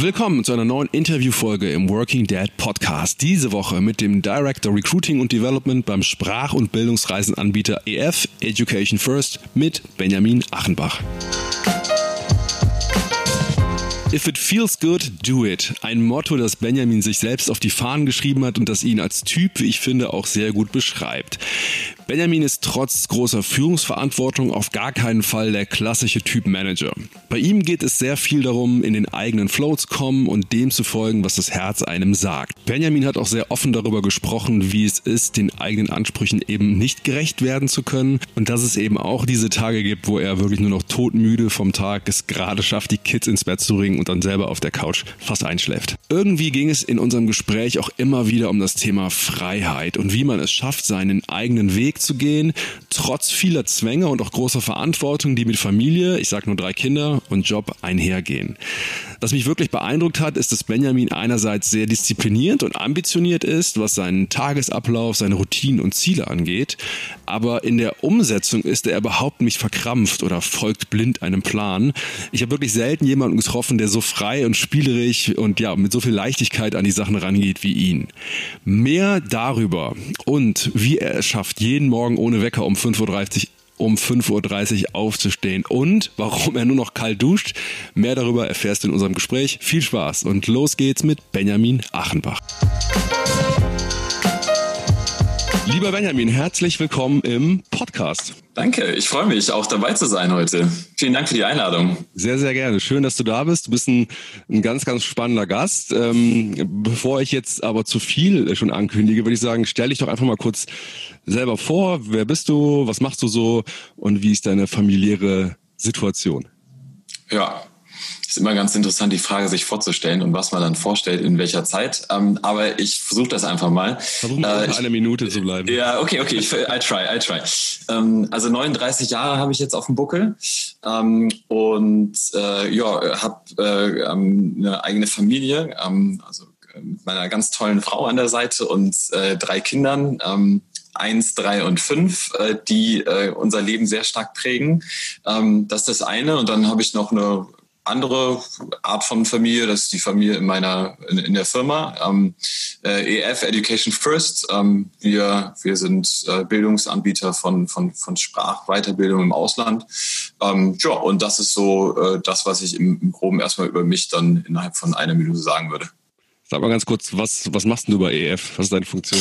Willkommen zu einer neuen Interviewfolge im Working Dad Podcast. Diese Woche mit dem Director Recruiting und Development beim Sprach- und Bildungsreisenanbieter EF Education First mit Benjamin Achenbach. If it feels good, do it. Ein Motto, das Benjamin sich selbst auf die Fahnen geschrieben hat und das ihn als Typ, wie ich finde, auch sehr gut beschreibt. Benjamin ist trotz großer Führungsverantwortung auf gar keinen Fall der klassische Typ Manager. Bei ihm geht es sehr viel darum, in den eigenen Flow zu kommen und dem zu folgen, was das Herz einem sagt. Benjamin hat auch sehr offen darüber gesprochen, wie es ist, den eigenen Ansprüchen eben nicht gerecht werden zu können und dass es eben auch diese Tage gibt, wo er wirklich nur noch todmüde vom Tag es gerade schafft, die Kids ins Bett zu bringen und dann selber auf der Couch fast einschläft. Irgendwie ging es in unserem Gespräch auch immer wieder um das Thema Freiheit und wie man es schafft, seinen eigenen Weg zu gehen, trotz vieler Zwänge und auch großer Verantwortung, die mit Familie, ich sage nur drei Kinder und Job einhergehen. Was mich wirklich beeindruckt hat, ist, dass Benjamin einerseits sehr diszipliniert und ambitioniert ist, was seinen Tagesablauf, seine Routinen und Ziele angeht, aber in der Umsetzung ist er überhaupt nicht verkrampft oder folgt blind einem Plan. Ich habe wirklich selten jemanden getroffen, der so frei und spielerisch und ja, mit so viel Leichtigkeit an die Sachen rangeht wie ihn. Mehr darüber und wie er es schafft, jeden Morgen ohne Wecker um 5.30 Uhr um 5.30 Uhr aufzustehen und warum er nur noch kalt duscht. Mehr darüber erfährst du in unserem Gespräch. Viel Spaß und los geht's mit Benjamin Achenbach. Lieber Benjamin, herzlich willkommen im Podcast. Danke, ich freue mich, auch dabei zu sein heute. Vielen Dank für die Einladung. Sehr, sehr gerne. Schön, dass du da bist. Du bist ein, ein ganz, ganz spannender Gast. Ähm, bevor ich jetzt aber zu viel schon ankündige, würde ich sagen, stell dich doch einfach mal kurz selber vor. Wer bist du? Was machst du so? Und wie ist deine familiäre Situation? Ja, ist immer ganz interessant, die Frage sich vorzustellen und was man dann vorstellt, in welcher Zeit. Ähm, aber ich versuche das einfach mal. Versuchen äh, ich, eine Minute zu bleiben. Ja, okay, okay, ich, I try, I try. Ähm, also 39 Jahre habe ich jetzt auf dem Buckel ähm, und äh, ja, habe äh, ähm, eine eigene Familie, ähm, also äh, mit meiner ganz tollen Frau an der Seite und äh, drei Kindern. Ähm, eins, drei und fünf, äh, die äh, unser Leben sehr stark prägen. Ähm, das ist das eine. Und dann habe ich noch eine andere Art von Familie, das ist die Familie in meiner in, in der Firma ähm, äh, EF Education First. Ähm, wir wir sind äh, Bildungsanbieter von von von Sprachweiterbildung im Ausland. Ähm, ja und das ist so äh, das, was ich im, im Groben erstmal über mich dann innerhalb von einer Minute sagen würde. Sag mal ganz kurz, was was machst du bei EF? Was ist deine Funktion?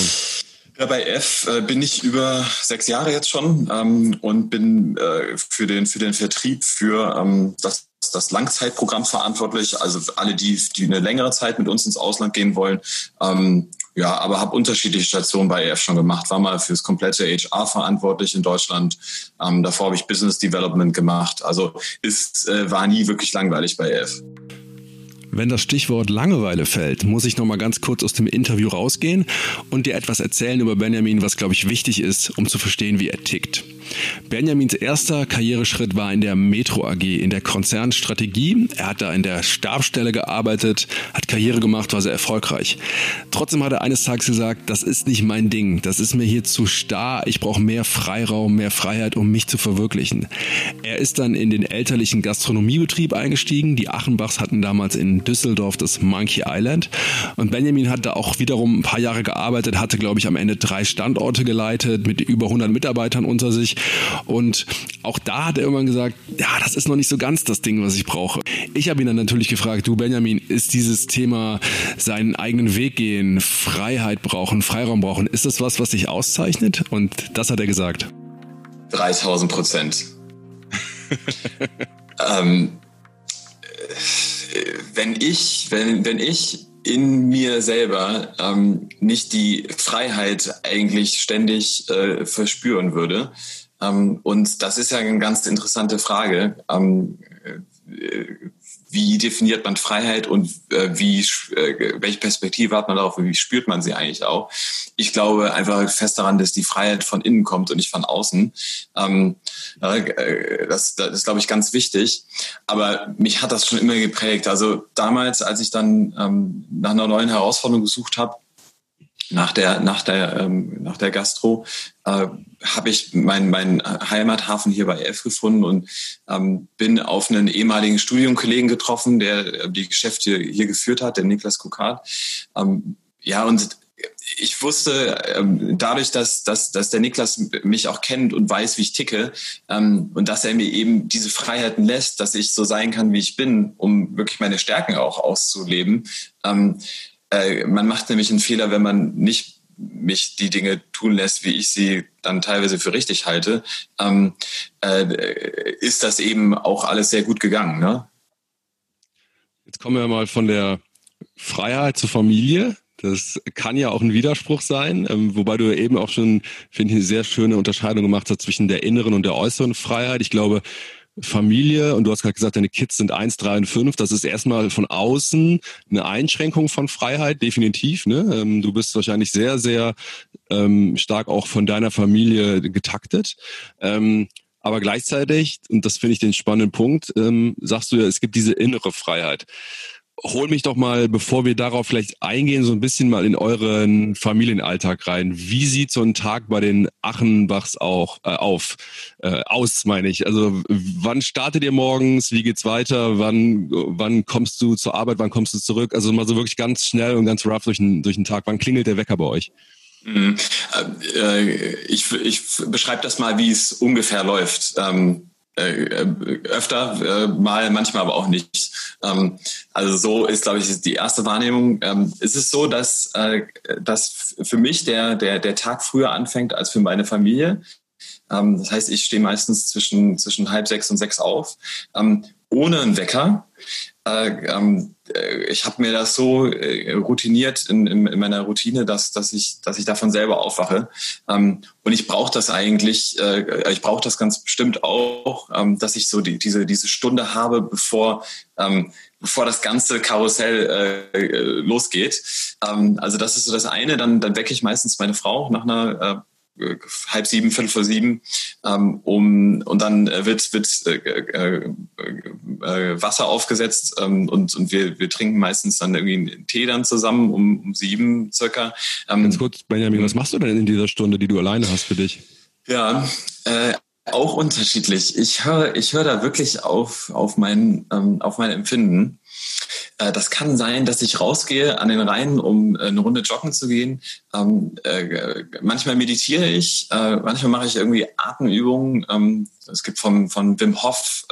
Ja, bei F äh, bin ich über sechs Jahre jetzt schon ähm, und bin äh, für, den, für den Vertrieb für ähm, das das Langzeitprogramm verantwortlich, also alle die, die eine längere Zeit mit uns ins Ausland gehen wollen. Ähm, ja, aber habe unterschiedliche Stationen bei EF schon gemacht. War mal fürs komplette HR verantwortlich in Deutschland. Ähm, davor habe ich Business Development gemacht. Also es äh, war nie wirklich langweilig bei EF. Wenn das Stichwort Langeweile fällt, muss ich noch mal ganz kurz aus dem Interview rausgehen und dir etwas erzählen über Benjamin, was glaube ich wichtig ist, um zu verstehen, wie er tickt. Benjamins erster Karriereschritt war in der Metro AG, in der Konzernstrategie. Er hat da in der Stabsstelle gearbeitet, hat Karriere gemacht, war sehr erfolgreich. Trotzdem hat er eines Tages gesagt, das ist nicht mein Ding, das ist mir hier zu starr, ich brauche mehr Freiraum, mehr Freiheit, um mich zu verwirklichen. Er ist dann in den elterlichen Gastronomiebetrieb eingestiegen. Die Achenbachs hatten damals in Düsseldorf das Monkey Island und Benjamin hat da auch wiederum ein paar Jahre gearbeitet, hatte glaube ich am Ende drei Standorte geleitet mit über 100 Mitarbeitern unter sich und auch da hat er irgendwann gesagt, ja, das ist noch nicht so ganz das Ding, was ich brauche. Ich habe ihn dann natürlich gefragt, du Benjamin, ist dieses Thema seinen eigenen Weg gehen, Freiheit brauchen, Freiraum brauchen, ist das was, was dich auszeichnet? Und das hat er gesagt. 3000 Prozent. ähm, wenn ich, wenn, wenn ich in mir selber ähm, nicht die Freiheit eigentlich ständig äh, verspüren würde, und das ist ja eine ganz interessante Frage. Ähm, äh, wie definiert man Freiheit und äh, wie, äh, welche Perspektive hat man darauf und wie spürt man sie eigentlich auch? Ich glaube einfach fest daran, dass die Freiheit von innen kommt und nicht von außen. Ähm, äh, das, das ist, glaube ich, ganz wichtig. Aber mich hat das schon immer geprägt. Also damals, als ich dann ähm, nach einer neuen Herausforderung gesucht habe, nach der nach der ähm, nach der Gastro äh, habe ich meinen mein Heimathafen hier bei EF gefunden und ähm, bin auf einen ehemaligen Studiumkollegen getroffen, der äh, die Geschäfte hier geführt hat, der Niklas Kukart. Ähm, ja und ich wusste ähm, dadurch, dass, dass, dass der Niklas mich auch kennt und weiß, wie ich ticke ähm, und dass er mir eben diese Freiheiten lässt, dass ich so sein kann, wie ich bin, um wirklich meine Stärken auch auszuleben. Äh, man macht nämlich einen Fehler, wenn man nicht mich die Dinge tun lässt, wie ich sie dann teilweise für richtig halte, ähm, äh, ist das eben auch alles sehr gut gegangen. Ne? Jetzt kommen wir mal von der Freiheit zur Familie. Das kann ja auch ein Widerspruch sein, ähm, wobei du eben auch schon, finde ich, eine sehr schöne Unterscheidung gemacht hast zwischen der inneren und der äußeren Freiheit. Ich glaube, Familie, und du hast gerade gesagt, deine Kids sind eins, drei und fünf, das ist erstmal von außen eine Einschränkung von Freiheit, definitiv. Ne? Ähm, du bist wahrscheinlich sehr, sehr ähm, stark auch von deiner Familie getaktet. Ähm, aber gleichzeitig, und das finde ich den spannenden Punkt, ähm, sagst du ja, es gibt diese innere Freiheit hol mich doch mal, bevor wir darauf vielleicht eingehen, so ein bisschen mal in euren Familienalltag rein. Wie sieht so ein Tag bei den Achenbachs auch äh, auf äh, aus, meine ich? Also wann startet ihr morgens? Wie geht's weiter? Wann wann kommst du zur Arbeit? Wann kommst du zurück? Also mal so wirklich ganz schnell und ganz rough durch den durch den Tag. Wann klingelt der Wecker bei euch? Mhm. Äh, ich ich beschreibe das mal, wie es ungefähr läuft. Ähm, äh, öfter äh, mal, manchmal aber auch nicht. Ähm, also so ist, glaube ich, die erste Wahrnehmung. Ähm, es ist so, dass, äh, dass für mich der, der, der Tag früher anfängt als für meine Familie. Ähm, das heißt, ich stehe meistens zwischen, zwischen halb sechs und sechs auf, ähm, ohne einen Wecker. Äh, ähm, äh, ich habe mir das so äh, routiniert in, in, in, meiner Routine, dass, dass, ich, dass ich davon selber aufwache. Ähm, und ich brauche das eigentlich, äh, ich brauche das ganz bestimmt auch, ähm, dass ich so die, diese, diese Stunde habe, bevor, ähm, bevor das ganze Karussell äh, äh, losgeht. Ähm, also das ist so das eine. Dann, dann wecke ich meistens meine Frau nach einer halb sieben, fünf vor sieben, ähm, um, und dann äh, wird, wird äh, äh, äh, Wasser aufgesetzt ähm, und, und wir, wir trinken meistens dann irgendwie einen Tee dann zusammen um, um sieben circa. Ähm, Ganz kurz, Benjamin, was machst du denn in dieser Stunde, die du alleine hast für dich? Ja, äh, auch unterschiedlich. Ich höre ich hör da wirklich auf, auf, mein, ähm, auf mein Empfinden. Äh, das kann sein, dass ich rausgehe an den Rhein, um äh, eine Runde joggen zu gehen. Ähm, äh, manchmal meditiere ich, manchmal mache ich irgendwie Atemübungen. Ähm, es gibt vom, von Wim Hof,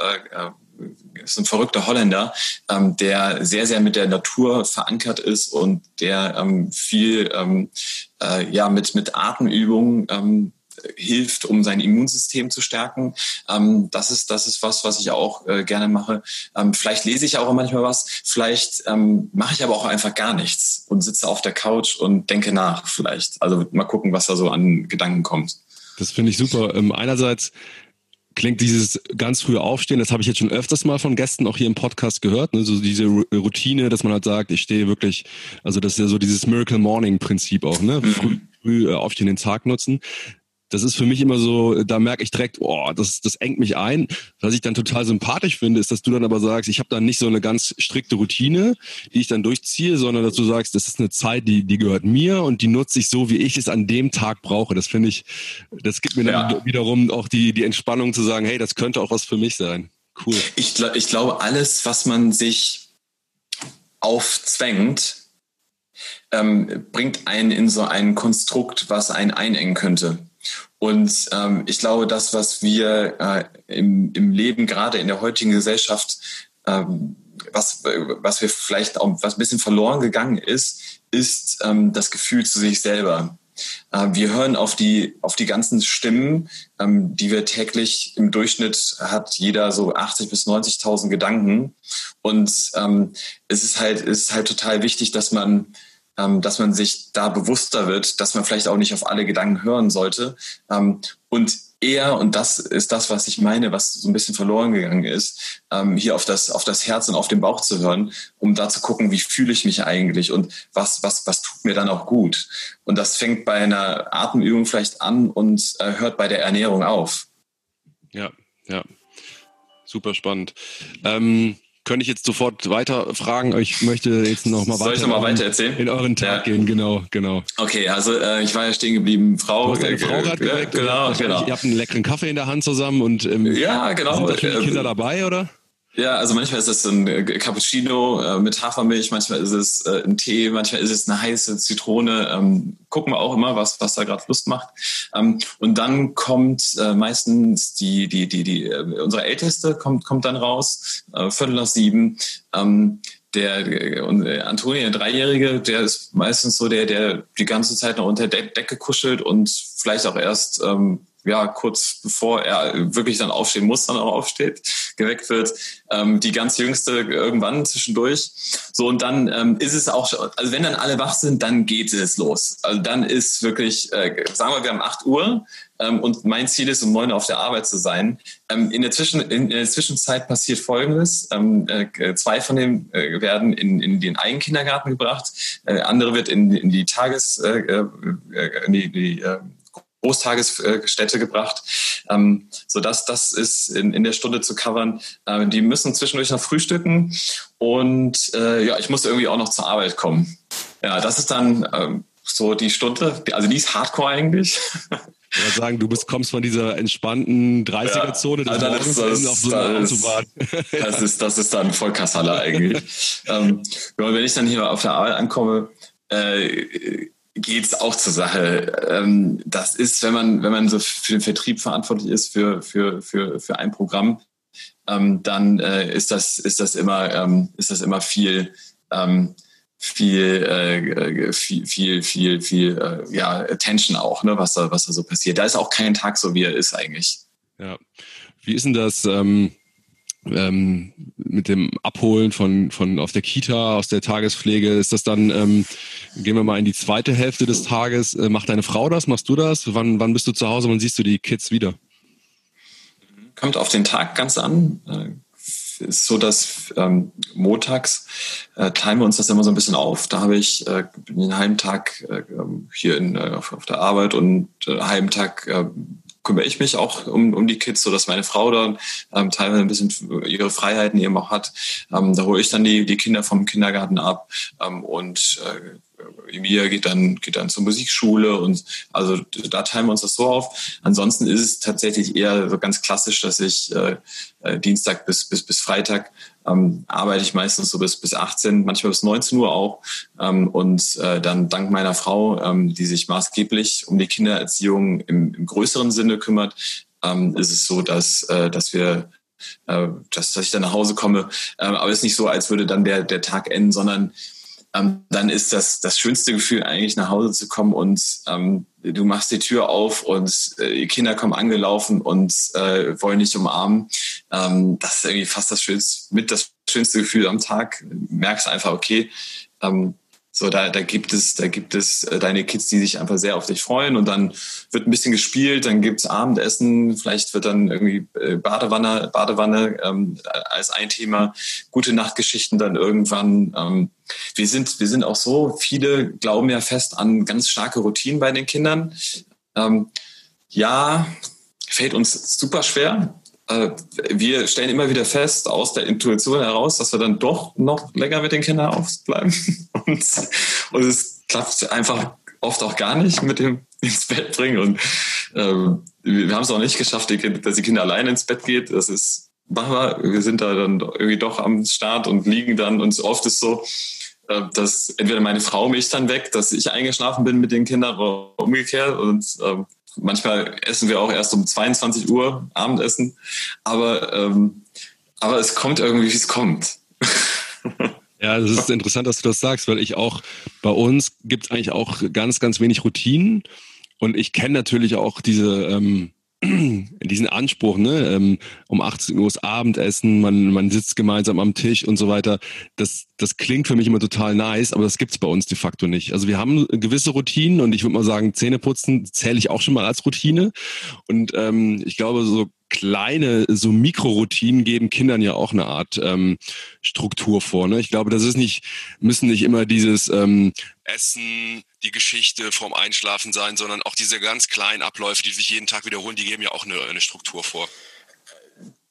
ist ein verrückter Holländer, ähm, der sehr, sehr mit der Natur verankert ist und der viel ja, mit, mit Atemübungen hilft, um sein Immunsystem zu stärken. Ähm, das ist das ist was, was ich auch äh, gerne mache. Ähm, vielleicht lese ich auch manchmal was. Vielleicht ähm, mache ich aber auch einfach gar nichts und sitze auf der Couch und denke nach. Vielleicht. Also mal gucken, was da so an Gedanken kommt. Das finde ich super. Ähm, einerseits klingt dieses ganz frühe Aufstehen, das habe ich jetzt schon öfters mal von Gästen auch hier im Podcast gehört, ne? so diese Routine, dass man halt sagt, ich stehe wirklich, also das ist ja so dieses Miracle Morning Prinzip auch, ne? Mhm. Früh, früh äh, aufstehen, den Tag nutzen das ist für mich immer so, da merke ich direkt, oh, das, das engt mich ein. Was ich dann total sympathisch finde, ist, dass du dann aber sagst, ich habe dann nicht so eine ganz strikte Routine, die ich dann durchziehe, sondern dass du sagst, das ist eine Zeit, die, die gehört mir und die nutze ich so, wie ich es an dem Tag brauche. Das finde ich, das gibt mir dann ja. wiederum auch die, die Entspannung zu sagen, hey, das könnte auch was für mich sein. Cool. Ich, ich glaube, alles, was man sich aufzwängt, ähm, bringt einen in so ein Konstrukt, was einen einengen könnte. Und ähm, ich glaube, das, was wir äh, im, im Leben, gerade in der heutigen Gesellschaft, ähm, was, was wir vielleicht auch was ein bisschen verloren gegangen ist, ist ähm, das Gefühl zu sich selber. Äh, wir hören auf die, auf die ganzen Stimmen, ähm, die wir täglich im Durchschnitt hat jeder so 80 bis 90.000 Gedanken. Und ähm, es ist halt, es ist halt total wichtig, dass man dass man sich da bewusster wird, dass man vielleicht auch nicht auf alle Gedanken hören sollte. Ähm, und eher, und das ist das, was ich meine, was so ein bisschen verloren gegangen ist, ähm, hier auf das, auf das Herz und auf den Bauch zu hören, um da zu gucken, wie fühle ich mich eigentlich und was, was, was tut mir dann auch gut. Und das fängt bei einer Atemübung vielleicht an und äh, hört bei der Ernährung auf. Ja, ja. Super spannend. Ähm könnte ich jetzt sofort weiter fragen. Ich möchte jetzt noch mal Soll weiter, ich noch mal weiter erzählen? in euren Tag ja. gehen. Genau, genau. Okay, also äh, ich war ja stehen geblieben. Frau, du deine Frau gerade geweckt. Genau, genau. Ihr habt einen leckeren Kaffee in der Hand zusammen und ähm, ja, genau. sind da Kinder dabei, oder? Ja, also manchmal ist es ein äh, Cappuccino äh, mit Hafermilch, manchmal ist es äh, ein Tee, manchmal ist es eine heiße Zitrone. Ähm, gucken wir auch immer, was, was da gerade Lust macht. Ähm, und dann kommt meistens die, die, die, die, unsere Älteste kommt, kommt dann raus, Viertel nach sieben. Ähm, der und Antonia, der Dreijährige, der ist meistens so der, der die ganze Zeit noch unter der Decke kuschelt und vielleicht auch erst ja, kurz bevor er wirklich dann aufstehen muss, dann auch aufsteht, geweckt wird. Ähm, die ganz jüngste irgendwann zwischendurch. So, und dann ähm, ist es auch, also wenn dann alle wach sind, dann geht es los. Also dann ist wirklich, äh, sagen wir, wir haben 8 Uhr ähm, und mein Ziel ist, um 9 Uhr auf der Arbeit zu sein. Ähm, in, der Zwischen, in, der Zwischenzeit passiert Folgendes. Ähm, äh, zwei von denen äh, werden in, in den Eigenkindergarten gebracht, äh, andere wird in, in die Tages, in die, die Großtagesstätte gebracht, ähm, so dass das ist in, in der Stunde zu covern. Ähm, die müssen zwischendurch noch frühstücken und äh, ja, ich muss irgendwie auch noch zur Arbeit kommen. Ja, das ist dann ähm, so die Stunde, also die ist Hardcore eigentlich. Ich würde sagen, du bist, kommst von dieser entspannten 30er-Zone ja, also das, das, auf so einer das, Autobahn. Das ist, das ist dann voll Kassala eigentlich. ähm, wenn ich dann hier auf der Arbeit ankomme, äh, geht es auch zur Sache. Ähm, das ist, wenn man, wenn man so für den Vertrieb verantwortlich ist für, für, für, für ein Programm, ähm, dann äh, ist, das, ist, das immer, ähm, ist das immer viel, ähm, viel, äh, viel, viel, viel, viel äh, ja, Attention auch, ne, was, da, was da so passiert. Da ist auch kein Tag so, wie er ist eigentlich. Ja. Wie ist denn das? Ähm ähm, mit dem Abholen von, von aus der Kita, aus der Tagespflege, ist das dann, ähm, gehen wir mal in die zweite Hälfte des Tages, äh, macht deine Frau das, machst du das? Wann, wann bist du zu Hause, wann siehst du die Kids wieder? Kommt auf den Tag ganz an. Äh, ist so, dass ähm, montags äh, teilen wir uns das immer so ein bisschen auf. Da habe ich äh, einen halben Tag äh, hier in, äh, auf, auf der Arbeit und äh, einen halben Tag äh, kümmere ich mich auch um, um die Kids, so dass meine Frau dann ähm, teilweise ein bisschen ihre Freiheiten eben auch hat. Ähm, da hole ich dann die, die Kinder vom Kindergarten ab ähm, und äh, Emilia geht dann, geht dann zur Musikschule und also da teilen wir uns das so auf. Ansonsten ist es tatsächlich eher so ganz klassisch, dass ich äh, äh, Dienstag bis, bis, bis Freitag ähm, arbeite ich meistens so bis, bis 18, manchmal bis 19 Uhr auch. Ähm, und äh, dann dank meiner Frau, ähm, die sich maßgeblich um die Kindererziehung im, im größeren Sinne kümmert, ähm, ist es so, dass, äh, dass wir äh, dass, dass ich dann nach Hause komme. Äh, aber es ist nicht so, als würde dann der, der Tag enden, sondern ähm, dann ist das das schönste Gefühl eigentlich nach Hause zu kommen und ähm, du machst die Tür auf und äh, die Kinder kommen angelaufen und äh, wollen dich umarmen. Ähm, das ist irgendwie fast das schönste, mit das schönste Gefühl am Tag. Merkst einfach, okay, ähm, so, da, da gibt es, da gibt es äh, deine Kids, die sich einfach sehr auf dich freuen und dann wird ein bisschen gespielt, dann gibt's Abendessen, vielleicht wird dann irgendwie äh, Badewanne, Badewanne ähm, als ein Thema, gute Nachtgeschichten dann irgendwann. Ähm, wir sind, wir sind auch so, viele glauben ja fest an ganz starke Routinen bei den Kindern. Ähm, ja, fällt uns super schwer. Äh, wir stellen immer wieder fest, aus der Intuition heraus, dass wir dann doch noch länger mit den Kindern aufbleiben. Und, und es klappt einfach oft auch gar nicht mit dem ins Bett bringen. Und ähm, wir haben es auch nicht geschafft, dass die Kinder alleine ins Bett geht. Das ist machbar. Wir sind da dann irgendwie doch am Start und liegen dann. Und oft ist so, äh, dass entweder meine Frau mich dann weckt, dass ich eingeschlafen bin mit den Kindern oder umgekehrt. Und ähm, Manchmal essen wir auch erst um 22 Uhr Abendessen. Aber, ähm, aber es kommt irgendwie, wie es kommt. Ja, das ist interessant, dass du das sagst, weil ich auch, bei uns gibt es eigentlich auch ganz, ganz wenig Routinen. Und ich kenne natürlich auch diese, ähm, diesen Anspruch, ne, ähm, um 18 Uhr ist Abendessen, man, man sitzt gemeinsam am Tisch und so weiter. Das, das klingt für mich immer total nice, aber das gibt's bei uns de facto nicht. Also wir haben gewisse Routinen und ich würde mal sagen, Zähneputzen zähle ich auch schon mal als Routine. Und ähm, ich glaube, so kleine, so Mikroroutinen geben Kindern ja auch eine Art ähm, Struktur vor. Ne? Ich glaube, das ist nicht, müssen nicht immer dieses ähm, Essen, die Geschichte vorm Einschlafen sein, sondern auch diese ganz kleinen Abläufe, die sich jeden Tag wiederholen, die geben ja auch eine, eine Struktur vor.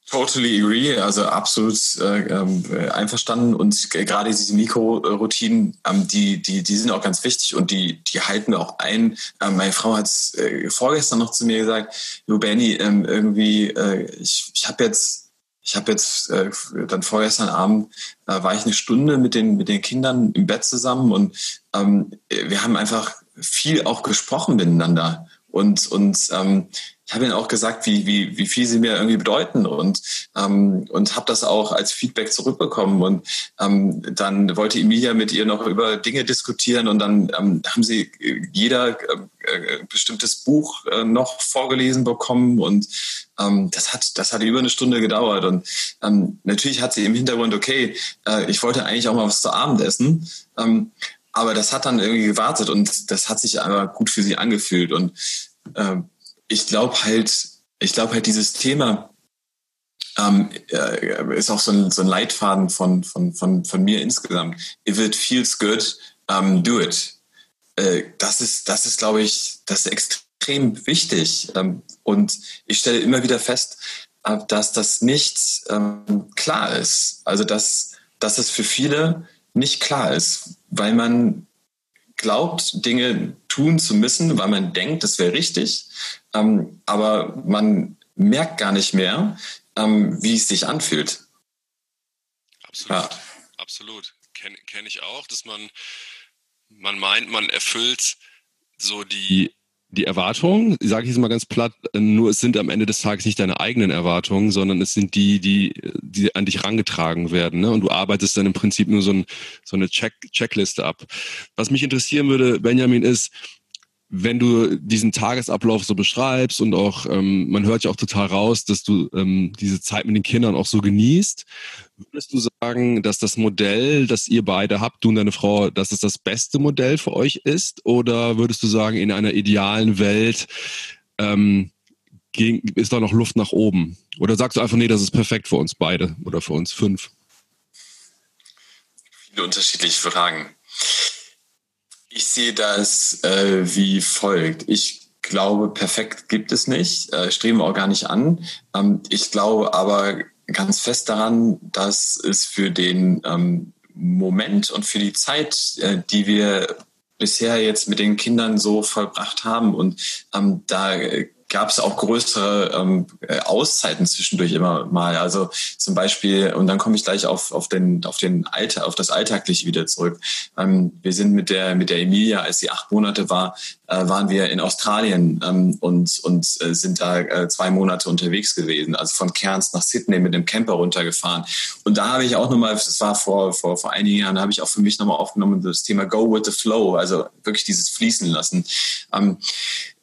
Totally agree, also absolut äh, äh, einverstanden. Und gerade diese Mikroroutinen, ähm, die, die, die sind auch ganz wichtig und die, die halten wir auch ein. Ähm, meine Frau hat äh, vorgestern noch zu mir gesagt, Jo Benny, ähm, irgendwie, äh, ich, ich habe jetzt, ich habe jetzt äh, dann vorgestern Abend äh, war ich eine Stunde mit den mit den Kindern im Bett zusammen und ähm, wir haben einfach viel auch gesprochen miteinander und und ähm, ich habe ihnen auch gesagt, wie, wie, wie viel sie mir irgendwie bedeuten und, ähm, und habe das auch als Feedback zurückbekommen. Und ähm, dann wollte Emilia mit ihr noch über Dinge diskutieren und dann ähm, haben sie jeder äh, äh, bestimmtes Buch äh, noch vorgelesen bekommen und ähm, das hat das hat über eine Stunde gedauert und ähm, natürlich hat sie im Hintergrund okay äh, ich wollte eigentlich auch mal was zu Abend essen ähm, aber das hat dann irgendwie gewartet und das hat sich aber gut für sie angefühlt und ähm, ich glaube halt, ich glaube halt dieses Thema ähm, äh, ist auch so ein, so ein Leitfaden von, von, von, von mir insgesamt. If it feels good, um, do it. Äh, das ist, das ist, glaube ich, das ist extrem wichtig. Ähm, und ich stelle immer wieder fest, äh, dass das nicht ähm, klar ist. Also dass, dass es für viele nicht klar ist, weil man glaubt, Dinge tun zu müssen, weil man denkt, das wäre richtig, ähm, aber man merkt gar nicht mehr, ähm, wie es sich anfühlt. Absolut, ja. absolut. Kenne kenn ich auch, dass man, man meint, man erfüllt so die die Erwartungen, sage ich jetzt mal ganz platt, nur es sind am Ende des Tages nicht deine eigenen Erwartungen, sondern es sind die, die, die an dich rangetragen werden. Ne? Und du arbeitest dann im Prinzip nur so, ein, so eine Check Checkliste ab. Was mich interessieren würde, Benjamin, ist, wenn du diesen Tagesablauf so beschreibst und auch, ähm, man hört ja auch total raus, dass du ähm, diese Zeit mit den Kindern auch so genießt, würdest du sagen, dass das Modell, das ihr beide habt, du und deine Frau, dass es das beste Modell für euch ist? Oder würdest du sagen, in einer idealen Welt ähm, ist da noch Luft nach oben? Oder sagst du einfach, nee, das ist perfekt für uns beide oder für uns fünf? Viele unterschiedliche Fragen. Ich sehe das äh, wie folgt. Ich glaube, perfekt gibt es nicht, äh, streben wir auch gar nicht an. Ähm, ich glaube aber ganz fest daran, dass es für den ähm, Moment und für die Zeit, äh, die wir bisher jetzt mit den Kindern so vollbracht haben und ähm, da gab es auch größere ähm, äh, Auszeiten zwischendurch immer mal. Also zum Beispiel, und dann komme ich gleich auf, auf den, auf den Alter, auf das Alltagliche wieder zurück. Ähm, wir sind mit der, mit der Emilia, als sie acht Monate war, äh, waren wir in Australien ähm, und, und äh, sind da äh, zwei Monate unterwegs gewesen. Also von Cairns nach Sydney mit dem Camper runtergefahren. Und da habe ich auch nochmal, das war vor, vor, vor einigen Jahren, habe ich auch für mich nochmal aufgenommen, das Thema Go with the Flow, also wirklich dieses Fließen lassen. Ähm, äh,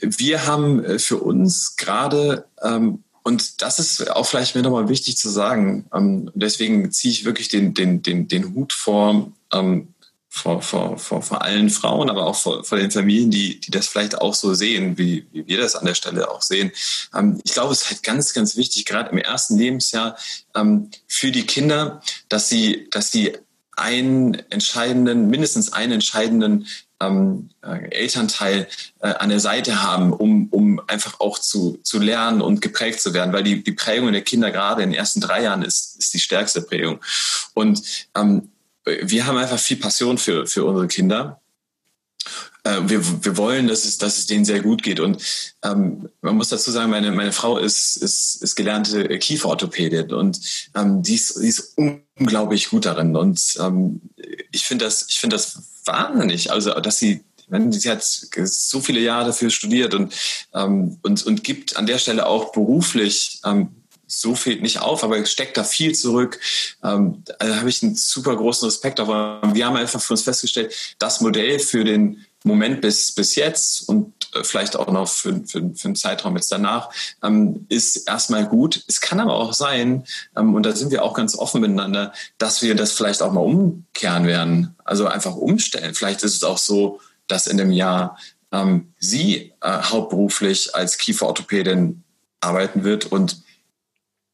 wir haben äh, für uns gerade, ähm, und das ist auch vielleicht mir nochmal wichtig zu sagen, ähm, deswegen ziehe ich wirklich den, den, den, den Hut vor, ähm, vor, vor, vor, vor allen Frauen, aber auch vor, vor den Familien, die, die das vielleicht auch so sehen, wie, wie wir das an der Stelle auch sehen. Ähm, ich glaube, es ist halt ganz, ganz wichtig, gerade im ersten Lebensjahr ähm, für die Kinder, dass sie, dass sie einen entscheidenden, mindestens einen entscheidenden ähm, äh, Elternteil äh, an der Seite haben, um, um einfach auch zu, zu lernen und geprägt zu werden, weil die, die Prägung der Kinder gerade in den ersten drei Jahren ist, ist die stärkste Prägung. Und ähm, wir haben einfach viel Passion für, für unsere Kinder. Äh, wir, wir wollen, dass es, dass es denen sehr gut geht. Und ähm, man muss dazu sagen, meine, meine Frau ist, ist, ist gelernte Kieferorthopädin und ähm, die, ist, die ist unglaublich gut darin. Und ähm, ich finde das, ich finde das wahnsinnig. Also, dass sie, sie hat so viele Jahre dafür studiert und, ähm, und, und gibt an der Stelle auch beruflich ähm, so viel nicht auf, aber steckt da viel zurück. Ähm, da habe ich einen super großen Respekt davon. Wir haben einfach für uns festgestellt, das Modell für den Moment bis, bis jetzt und äh, vielleicht auch noch für, für, für einen Zeitraum jetzt danach, ähm, ist erstmal gut. Es kann aber auch sein, ähm, und da sind wir auch ganz offen miteinander, dass wir das vielleicht auch mal umkehren werden. Also einfach umstellen. Vielleicht ist es auch so, dass in dem Jahr ähm, sie äh, hauptberuflich als Kieferorthopädin arbeiten wird und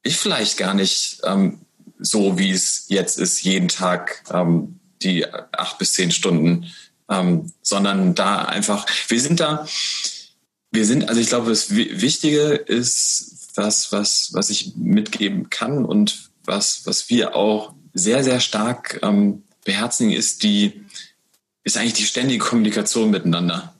ich vielleicht gar nicht ähm, so, wie es jetzt ist, jeden Tag ähm, die acht bis zehn Stunden ähm, sondern da einfach, wir sind da, wir sind, also ich glaube, das Wichtige ist, was, was, was ich mitgeben kann und was, was wir auch sehr, sehr stark ähm, beherzigen, ist die, ist eigentlich die ständige Kommunikation miteinander.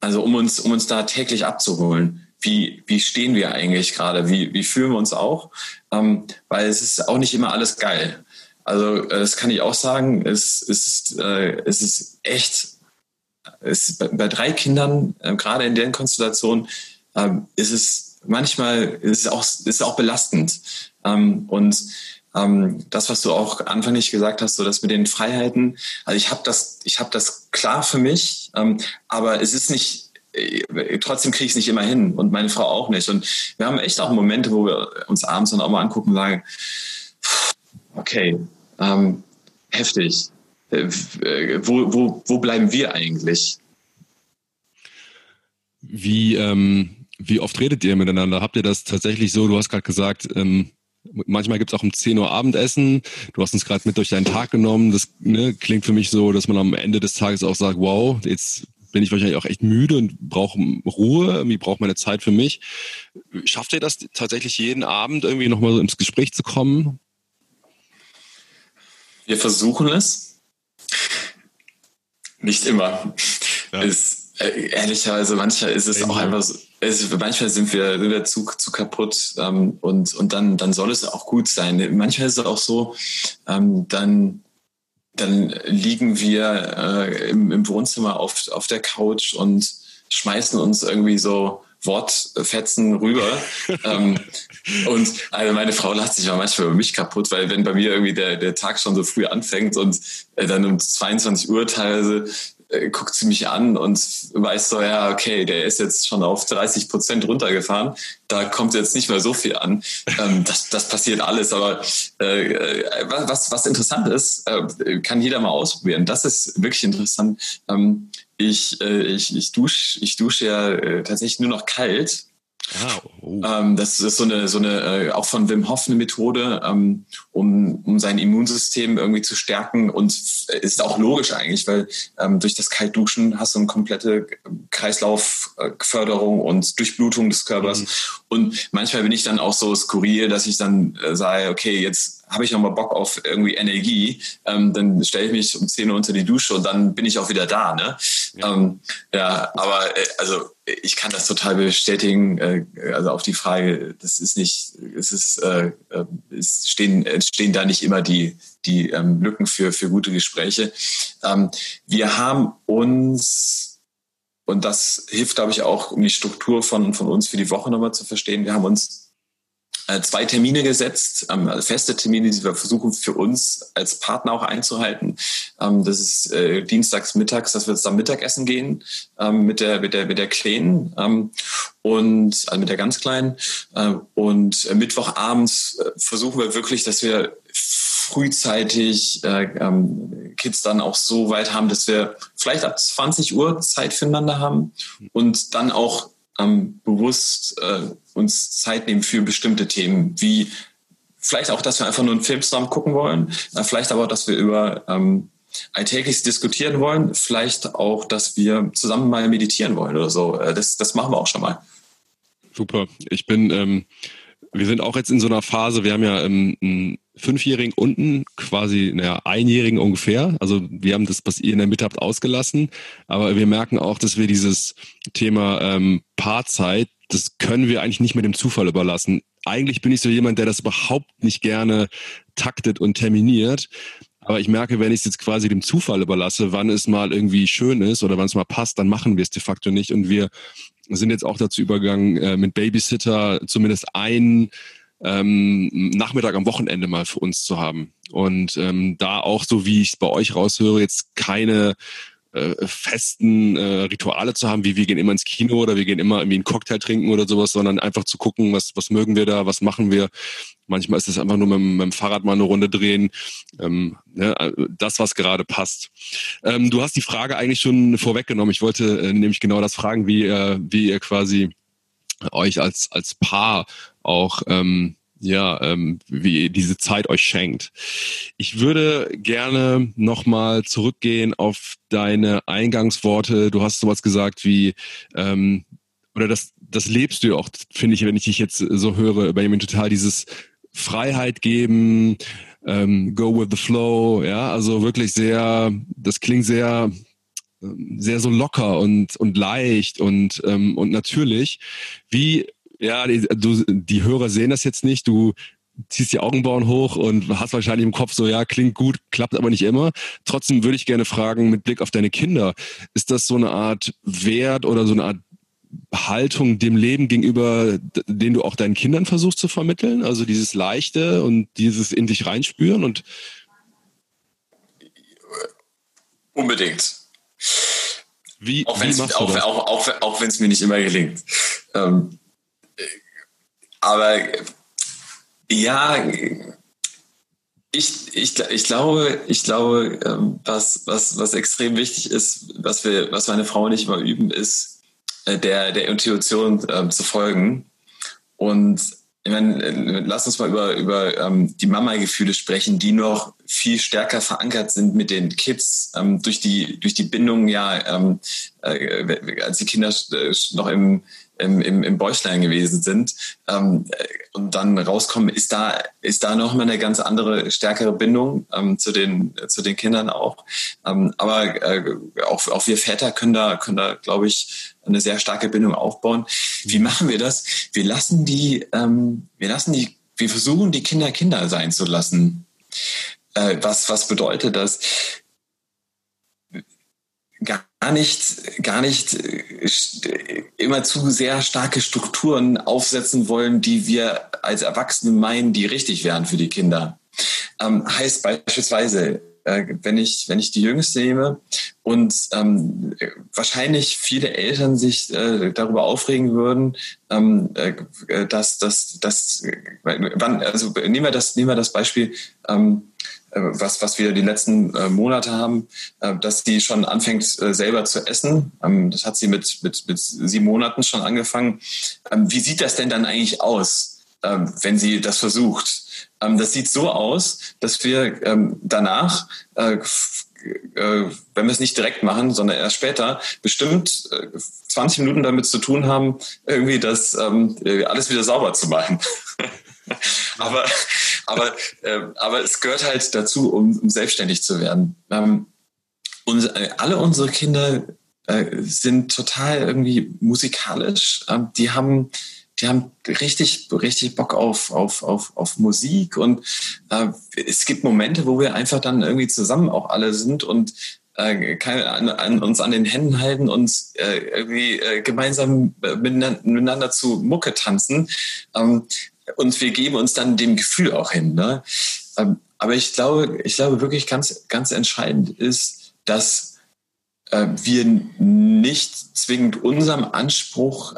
Also um uns, um uns da täglich abzuholen. Wie, wie stehen wir eigentlich gerade? Wie, wie fühlen wir uns auch? Ähm, weil es ist auch nicht immer alles geil. Also äh, das kann ich auch sagen. Es, es, ist, äh, es ist echt, es bei, drei Kindern, äh, gerade in deren Konstellation, äh, ist es manchmal ist es auch, ist auch belastend. Ähm, und ähm, das, was du auch anfänglich gesagt hast, so das mit den Freiheiten. Also ich habe das, habe das klar für mich, ähm, aber es ist nicht trotzdem kriege ich es nicht immer hin und meine Frau auch nicht. Und wir haben echt auch Momente, wo wir uns abends dann auch mal angucken und sagen, okay, ähm, heftig. Äh, wo, wo, wo bleiben wir eigentlich? Wie, ähm, wie oft redet ihr miteinander? Habt ihr das tatsächlich so? Du hast gerade gesagt, ähm, manchmal gibt es auch um 10 Uhr Abendessen. Du hast uns gerade mit durch deinen Tag genommen. Das ne, klingt für mich so, dass man am Ende des Tages auch sagt, wow, jetzt bin ich wahrscheinlich auch echt müde und brauche Ruhe, irgendwie brauche meine Zeit für mich. Schafft ihr das tatsächlich jeden Abend irgendwie nochmal so ins Gespräch zu kommen? Wir versuchen es. Nicht immer. Ja. Es, äh, ehrlicherweise, manchmal ist es auch einfach so, es, manchmal sind wir, sind wir zu, zu kaputt ähm, und, und dann, dann soll es auch gut sein. Manchmal ist es auch so, ähm, dann, dann liegen wir äh, im, im Wohnzimmer auf, auf der Couch und schmeißen uns irgendwie so Wortfetzen rüber. ähm, und also meine Frau lacht sich auch manchmal über mich kaputt, weil wenn bei mir irgendwie der, der Tag schon so früh anfängt und äh, dann um 22 Uhr teilweise äh, guckt sie mich an und weiß so, ja, okay, der ist jetzt schon auf 30 Prozent runtergefahren. Da kommt jetzt nicht mehr so viel an. Ähm, das, das passiert alles. Aber äh, äh was, was interessant ist, äh, kann jeder mal ausprobieren. Das ist wirklich interessant. Ähm, ich, äh, ich, ich dusche ich dusche ja äh, tatsächlich nur noch kalt Ah, oh. ähm, das ist so eine, so eine äh, auch von Wim Hof eine Methode, ähm, um, um sein Immunsystem irgendwie zu stärken und ist auch logisch eigentlich, weil ähm, durch das Kaltduschen hast du eine komplette Kreislaufförderung und Durchblutung des Körpers. Mhm. Und manchmal bin ich dann auch so skurril, dass ich dann äh, sage, okay, jetzt habe ich nochmal Bock auf irgendwie Energie, ähm, dann stelle ich mich um 10 Uhr unter die Dusche und dann bin ich auch wieder da. Ne? Ja, ähm, ja aber äh, also ich kann das total bestätigen. Äh, also auf die Frage, das ist nicht, es ist, äh, äh es stehen, entstehen da nicht immer die, die ähm, Lücken für, für gute Gespräche. Ähm, wir haben uns, und das hilft, glaube ich, auch, um die Struktur von, von uns für die Woche nochmal zu verstehen, wir haben uns zwei Termine gesetzt, ähm, also feste Termine, die wir versuchen für uns als Partner auch einzuhalten. Ähm, das ist äh, dienstags mittags, dass wir jetzt am Mittagessen gehen ähm, mit der mit der mit der Kleinen und also mit der ganz Kleinen äh, und äh, Mittwochabends äh, versuchen wir wirklich, dass wir frühzeitig äh, Kids dann auch so weit haben, dass wir vielleicht ab 20 Uhr Zeit füreinander haben und dann auch bewusst äh, uns Zeit nehmen für bestimmte Themen, wie vielleicht auch, dass wir einfach nur einen Film zusammen gucken wollen, äh, vielleicht aber, dass wir über ähm, Alltägliches diskutieren wollen, vielleicht auch, dass wir zusammen mal meditieren wollen oder so. Äh, das, das machen wir auch schon mal. Super. Ich bin, ähm, wir sind auch jetzt in so einer Phase, wir haben ja ähm, einen Fünfjährigen unten quasi, naja, Einjährigen ungefähr. Also wir haben das, was ihr in der Mitte habt, ausgelassen. Aber wir merken auch, dass wir dieses Thema ähm, Paarzeit das können wir eigentlich nicht mehr dem Zufall überlassen. Eigentlich bin ich so jemand, der das überhaupt nicht gerne taktet und terminiert. Aber ich merke, wenn ich es jetzt quasi dem Zufall überlasse, wann es mal irgendwie schön ist oder wann es mal passt, dann machen wir es de facto nicht. Und wir sind jetzt auch dazu übergegangen, äh, mit Babysitter zumindest einen ähm, Nachmittag am Wochenende mal für uns zu haben. Und ähm, da auch, so wie ich es bei euch raushöre, jetzt keine äh, festen äh, Rituale zu haben, wie wir gehen immer ins Kino oder wir gehen immer irgendwie einen Cocktail trinken oder sowas, sondern einfach zu gucken, was, was mögen wir da, was machen wir. Manchmal ist es einfach nur mit, mit, dem Fahrrad mal eine Runde drehen. Ähm, ne, das, was gerade passt. Ähm, du hast die Frage eigentlich schon vorweggenommen. Ich wollte äh, nämlich genau das fragen, wie, äh, wie ihr quasi euch als, als Paar auch ähm, ja, ähm, wie diese Zeit euch schenkt. Ich würde gerne nochmal zurückgehen auf deine Eingangsworte. Du hast sowas gesagt wie, ähm, oder das, das lebst du auch, finde ich, wenn ich dich jetzt so höre, Benjamin, total dieses Freiheit geben, ähm, go with the flow, ja, also wirklich sehr, das klingt sehr, ähm, sehr so locker und, und leicht und, ähm, und natürlich. Wie, ja, die, du, die Hörer sehen das jetzt nicht, du ziehst die Augenbrauen hoch und hast wahrscheinlich im Kopf so, ja, klingt gut, klappt aber nicht immer. Trotzdem würde ich gerne fragen, mit Blick auf deine Kinder, ist das so eine Art Wert oder so eine Art Haltung dem Leben gegenüber, den du auch deinen Kindern versuchst zu vermitteln? Also dieses Leichte und dieses in dich reinspüren und Unbedingt. Wie, auch machst du auch? Auch, auch, auch wenn es mir nicht immer gelingt. Ähm, aber ja, ich, ich, ich glaube, ich glaube ähm, was, was, was extrem wichtig ist, was, wir, was meine Frau und ich immer üben, ist, äh, der, der Intuition ähm, zu folgen. Und ich meine, äh, lass uns mal über, über ähm, die Mama-Gefühle sprechen, die noch viel stärker verankert sind mit den Kids ähm, durch die durch die Bindung ja ähm, äh, als die Kinder äh, noch im im, im, im Bäuchlein gewesen sind ähm, und dann rauskommen, ist da, ist da nochmal eine ganz andere, stärkere Bindung ähm, zu, den, zu den Kindern auch. Ähm, aber äh, auch, auch wir Väter können da, können da, glaube ich, eine sehr starke Bindung aufbauen. Wie machen wir das? Wir lassen die, ähm, wir lassen die, wir versuchen die Kinder Kinder sein zu lassen. Äh, was, was bedeutet das? gar nicht, gar nicht äh, immer zu sehr starke Strukturen aufsetzen wollen, die wir als Erwachsene meinen, die richtig wären für die Kinder. Ähm, heißt beispielsweise, äh, wenn ich, wenn ich die Jüngste nehme und ähm, wahrscheinlich viele Eltern sich äh, darüber aufregen würden, ähm, äh, dass, dass, dass äh, wann, also nehmen wir das, nehmen wir das Beispiel, ähm, äh, was, was wir die letzten äh, Monate haben, äh, dass sie schon anfängt selber zu essen. Ähm, das hat sie mit, mit, mit sieben Monaten schon angefangen. Ähm, wie sieht das denn dann eigentlich aus, ähm, wenn sie das versucht? das sieht so aus, dass wir danach wenn wir es nicht direkt machen, sondern erst später, bestimmt 20 Minuten damit zu tun haben, irgendwie das alles wieder sauber zu machen. aber, aber, äh, aber es gehört halt dazu, um, um selbstständig zu werden. Ähm, und, äh, alle unsere Kinder äh, sind total irgendwie musikalisch. Ähm, die haben die haben richtig, richtig Bock auf, auf, auf, auf Musik und äh, es gibt Momente, wo wir einfach dann irgendwie zusammen auch alle sind und äh, an, an, uns an den Händen halten und äh, irgendwie äh, gemeinsam miteinander, miteinander zu Mucke tanzen. Ähm, und wir geben uns dann dem Gefühl auch hin. Ne? Ähm, aber ich glaube, ich glaube wirklich ganz, ganz entscheidend ist, dass äh, wir nicht zwingend unserem Anspruch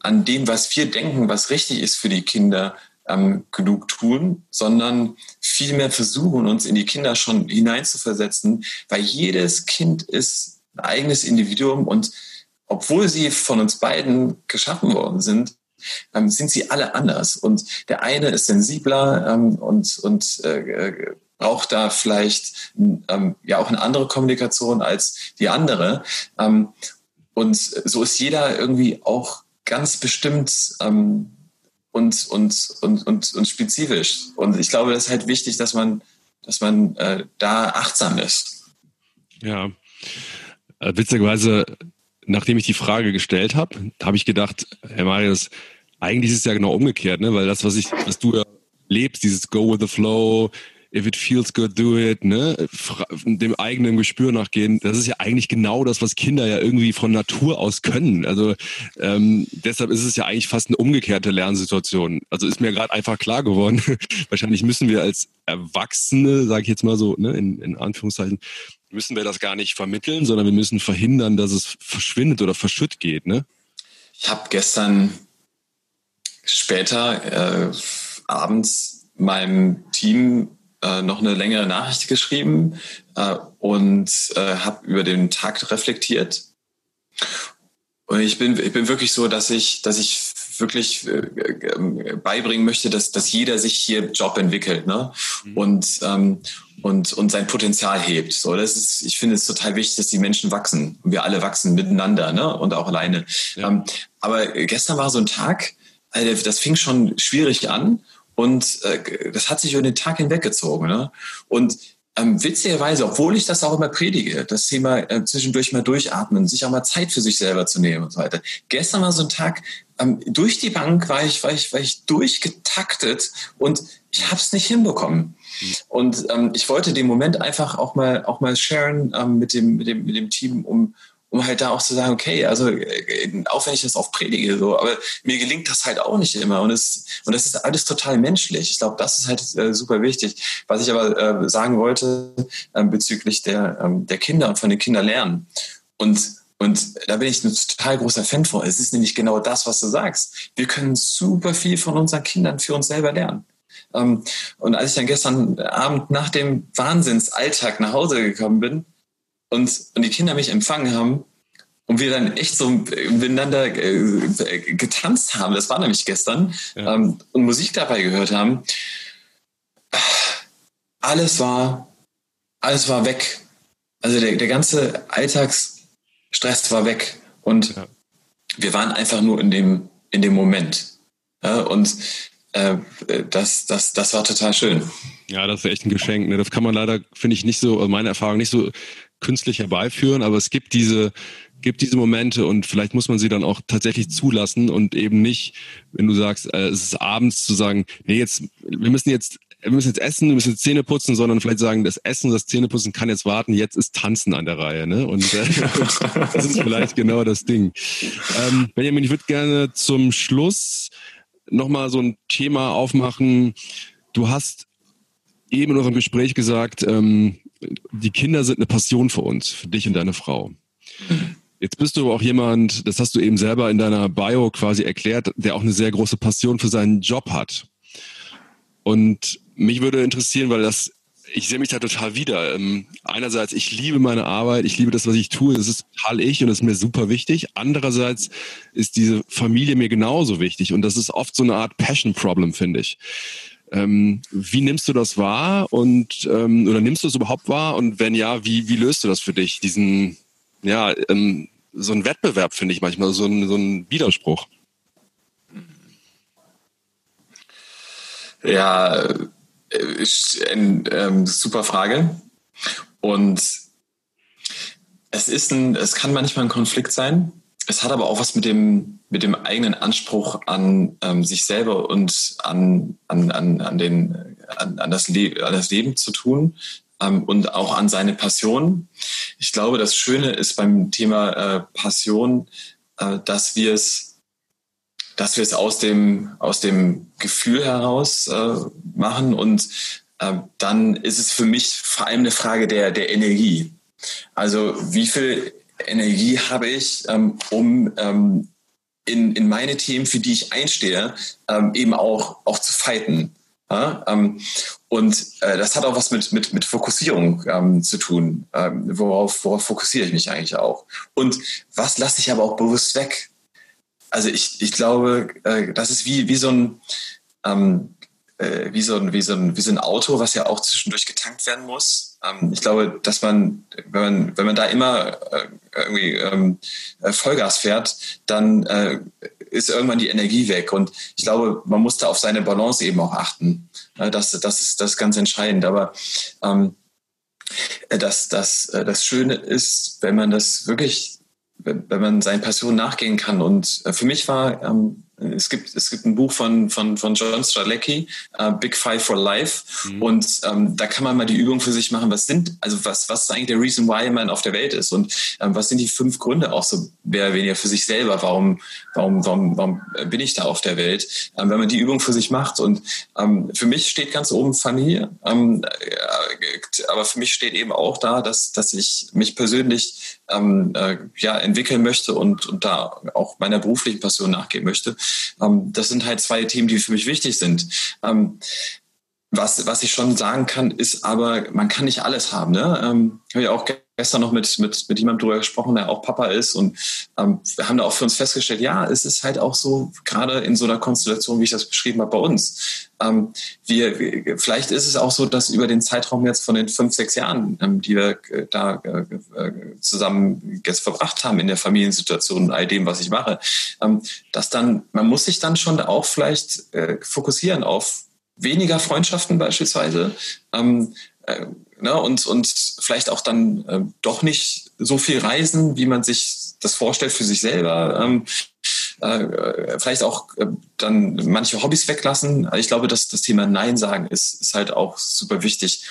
an dem, was wir denken, was richtig ist für die Kinder, ähm, genug tun, sondern vielmehr versuchen, uns in die Kinder schon hineinzuversetzen, weil jedes Kind ist ein eigenes Individuum und obwohl sie von uns beiden geschaffen worden sind, ähm, sind sie alle anders. Und der eine ist sensibler ähm, und, und äh, braucht da vielleicht ähm, ja auch eine andere Kommunikation als die andere. Ähm, und so ist jeder irgendwie auch ganz bestimmt ähm, und, und, und, und, und spezifisch. Und ich glaube, das ist halt wichtig, dass man, dass man äh, da achtsam ist. Ja. Äh, witzigerweise nachdem ich die Frage gestellt habe, habe ich gedacht, Herr Marius, eigentlich ist es ja genau umgekehrt, ne? Weil das, was ich, was du ja lebst, dieses Go with the Flow, if it feels good, do it, ne? Dem eigenen Gespür nachgehen, das ist ja eigentlich genau das, was Kinder ja irgendwie von Natur aus können. Also ähm, deshalb ist es ja eigentlich fast eine umgekehrte Lernsituation. Also ist mir gerade einfach klar geworden. Wahrscheinlich müssen wir als Erwachsene, sage ich jetzt mal so, ne, in, in Anführungszeichen, müssen wir das gar nicht vermitteln, sondern wir müssen verhindern, dass es verschwindet oder verschütt geht. Ne? Ich habe gestern später äh, abends meinem Team äh, noch eine längere Nachricht geschrieben äh, und äh, habe über den Tag reflektiert. Und ich bin, ich bin wirklich so, dass ich, dass ich wirklich äh, äh, beibringen möchte, dass, dass jeder sich hier Job entwickelt. Ne? Mhm. Und, ähm, und, und sein Potenzial hebt. So, das ist, ich finde es total wichtig, dass die Menschen wachsen. Und wir alle wachsen miteinander, ne? Und auch alleine. Ja. Ähm, aber gestern war so ein Tag, also das fing schon schwierig an und äh, das hat sich über den Tag hinweggezogen. Ne? Und ähm, witzigerweise, obwohl ich das auch immer predige, das Thema äh, zwischendurch mal durchatmen, sich auch mal Zeit für sich selber zu nehmen und so weiter. Gestern war so ein Tag, ähm, durch die Bank war ich, war ich, war ich durchgetaktet und ich habe es nicht hinbekommen. Und ähm, ich wollte den Moment einfach auch mal, auch mal sharen ähm, mit, dem, mit, dem, mit dem Team, um, um halt da auch zu sagen, okay, also äh, auch wenn ich das oft predige, so, aber mir gelingt das halt auch nicht immer und es und das ist alles total menschlich. Ich glaube, das ist halt äh, super wichtig. Was ich aber äh, sagen wollte äh, bezüglich der ähm, der Kinder und von den Kindern lernen und und da bin ich ein total großer Fan von. Es ist nämlich genau das, was du sagst. Wir können super viel von unseren Kindern für uns selber lernen. Ähm, und als ich dann gestern Abend nach dem Wahnsinnsalltag nach Hause gekommen bin, und, und die Kinder mich empfangen haben und wir dann echt so miteinander äh, getanzt haben, das war nämlich gestern, ja. ähm, und Musik dabei gehört haben, alles war, alles war weg. Also der, der ganze Alltagsstress war weg und ja. wir waren einfach nur in dem, in dem Moment. Ja, und äh, das, das, das war total schön. Ja, das ist echt ein Geschenk. Ne? Das kann man leider, finde ich, nicht so, also meine Erfahrung nicht so künstlich herbeiführen, aber es gibt diese, gibt diese Momente und vielleicht muss man sie dann auch tatsächlich zulassen und eben nicht, wenn du sagst, äh, es ist abends zu sagen, nee, jetzt, wir müssen jetzt wir müssen jetzt essen, wir müssen jetzt Zähne putzen, sondern vielleicht sagen, das Essen, das Zähneputzen kann jetzt warten, jetzt ist Tanzen an der Reihe. Ne? Und äh, das ist vielleicht genau das Ding. Ähm, Benjamin, ich würde gerne zum Schluss nochmal so ein Thema aufmachen. Du hast eben in unserem Gespräch gesagt, ähm, die Kinder sind eine Passion für uns, für dich und deine Frau. Jetzt bist du aber auch jemand, das hast du eben selber in deiner Bio quasi erklärt, der auch eine sehr große Passion für seinen Job hat. Und mich würde interessieren, weil das, ich sehe mich da total wieder. Ähm, einerseits, ich liebe meine Arbeit, ich liebe das, was ich tue, das ist total ich und das ist mir super wichtig. Andererseits ist diese Familie mir genauso wichtig und das ist oft so eine Art Passion-Problem, finde ich. Ähm, wie nimmst du das wahr und ähm, oder nimmst du es überhaupt wahr? Und wenn ja, wie, wie löst du das für dich? Diesen, ja, ähm, so ein Wettbewerb finde ich manchmal, so ein, so ein Widerspruch. Ja, ist eine ähm, super Frage. Und es ist ein, es kann manchmal ein Konflikt sein. Es hat aber auch was mit dem, mit dem eigenen Anspruch an ähm, sich selber und an, an, an, an, den, an, an, das an das Leben zu tun ähm, und auch an seine Passion. Ich glaube, das Schöne ist beim Thema äh, Passion, äh, dass wir es dass wir es aus dem, aus dem Gefühl heraus äh, machen und äh, dann ist es für mich vor allem eine Frage der, der Energie. Also wie viel Energie habe ich, ähm, um ähm, in, in meine Themen, für die ich einstehe, ähm, eben auch, auch zu fighten. Ja? Ähm, und äh, das hat auch was mit, mit, mit Fokussierung ähm, zu tun. Ähm, worauf, worauf fokussiere ich mich eigentlich auch? Und was lasse ich aber auch bewusst weg? Also ich, ich glaube, äh, das ist wie, wie so ein ähm, äh, wie, so ein, wie, so ein, wie so ein Auto, was ja auch zwischendurch getankt werden muss. Ähm, ich glaube, dass man, wenn man, wenn man da immer äh, irgendwie ähm, äh, Vollgas fährt, dann äh, ist irgendwann die Energie weg. Und ich glaube, man muss da auf seine Balance eben auch achten. das, das, ist, das ist ganz entscheidend. Aber ähm, das, das, äh, das Schöne ist, wenn man das wirklich, wenn, man seinen Passionen nachgehen kann. Und äh, für mich war ähm, es gibt, es gibt ein Buch von, von, von John Stralecki, uh, Big Five for Life. Mhm. Und ähm, da kann man mal die Übung für sich machen, was sind, also was, was ist eigentlich der Reason why man auf der Welt ist? Und ähm, was sind die fünf Gründe auch so mehr oder weniger für sich selber? Warum, warum, warum, warum bin ich da auf der Welt? Ähm, wenn man die Übung für sich macht. Und ähm, für mich steht ganz oben Familie. Ähm, äh, aber für mich steht eben auch da, dass, dass ich mich persönlich ähm, äh, ja, entwickeln möchte und, und da auch meiner beruflichen Passion nachgehen möchte. Ähm, das sind halt zwei Themen, die für mich wichtig sind. Ähm, was, was ich schon sagen kann, ist aber, man kann nicht alles haben. Ne? Ähm, habe ich auch gestern noch mit, mit, mit jemandem drüber gesprochen, der auch Papa ist und ähm, wir haben da auch für uns festgestellt, ja, es ist halt auch so, gerade in so einer Konstellation, wie ich das beschrieben habe bei uns. Ähm, wir, vielleicht ist es auch so, dass über den Zeitraum jetzt von den fünf, sechs Jahren, ähm, die wir äh, da äh, äh, zusammen jetzt verbracht haben in der Familiensituation und all dem, was ich mache, ähm, dass dann, man muss sich dann schon auch vielleicht äh, fokussieren auf weniger Freundschaften beispielsweise, ähm, äh, ne, und, und vielleicht auch dann äh, doch nicht so viel reisen, wie man sich das vorstellt für sich selber. Ähm, äh, vielleicht auch äh, dann manche Hobbys weglassen. Ich glaube, dass das Thema Nein sagen ist, ist halt auch super wichtig,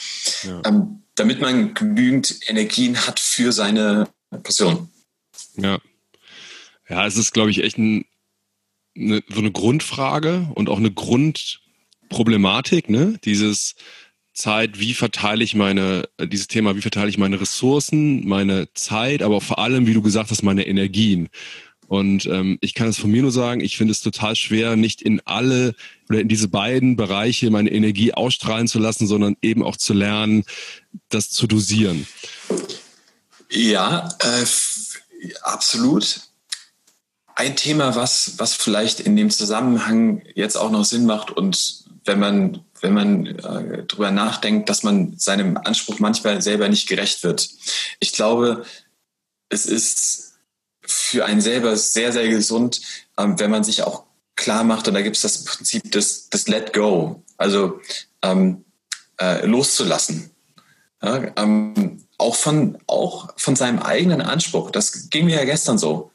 ja. ähm, damit man genügend Energien hat für seine Passion. Ja. Ja, es ist, glaube ich, echt ein, eine, so eine Grundfrage und auch eine Grundproblematik, ne? Dieses, Zeit, wie verteile ich meine, äh, dieses Thema, wie verteile ich meine Ressourcen, meine Zeit, aber vor allem, wie du gesagt hast, meine Energien. Und ähm, ich kann es von mir nur sagen, ich finde es total schwer, nicht in alle oder in diese beiden Bereiche meine Energie ausstrahlen zu lassen, sondern eben auch zu lernen, das zu dosieren. Ja, äh, absolut. Ein Thema, was, was vielleicht in dem Zusammenhang jetzt auch noch Sinn macht und wenn man wenn man äh, darüber nachdenkt, dass man seinem Anspruch manchmal selber nicht gerecht wird. Ich glaube, es ist für einen selber sehr, sehr gesund, ähm, wenn man sich auch klar macht, und da gibt es das Prinzip des, des Let Go, also ähm, äh, loszulassen. Ja, ähm, auch, von, auch von seinem eigenen Anspruch. Das ging mir ja gestern so.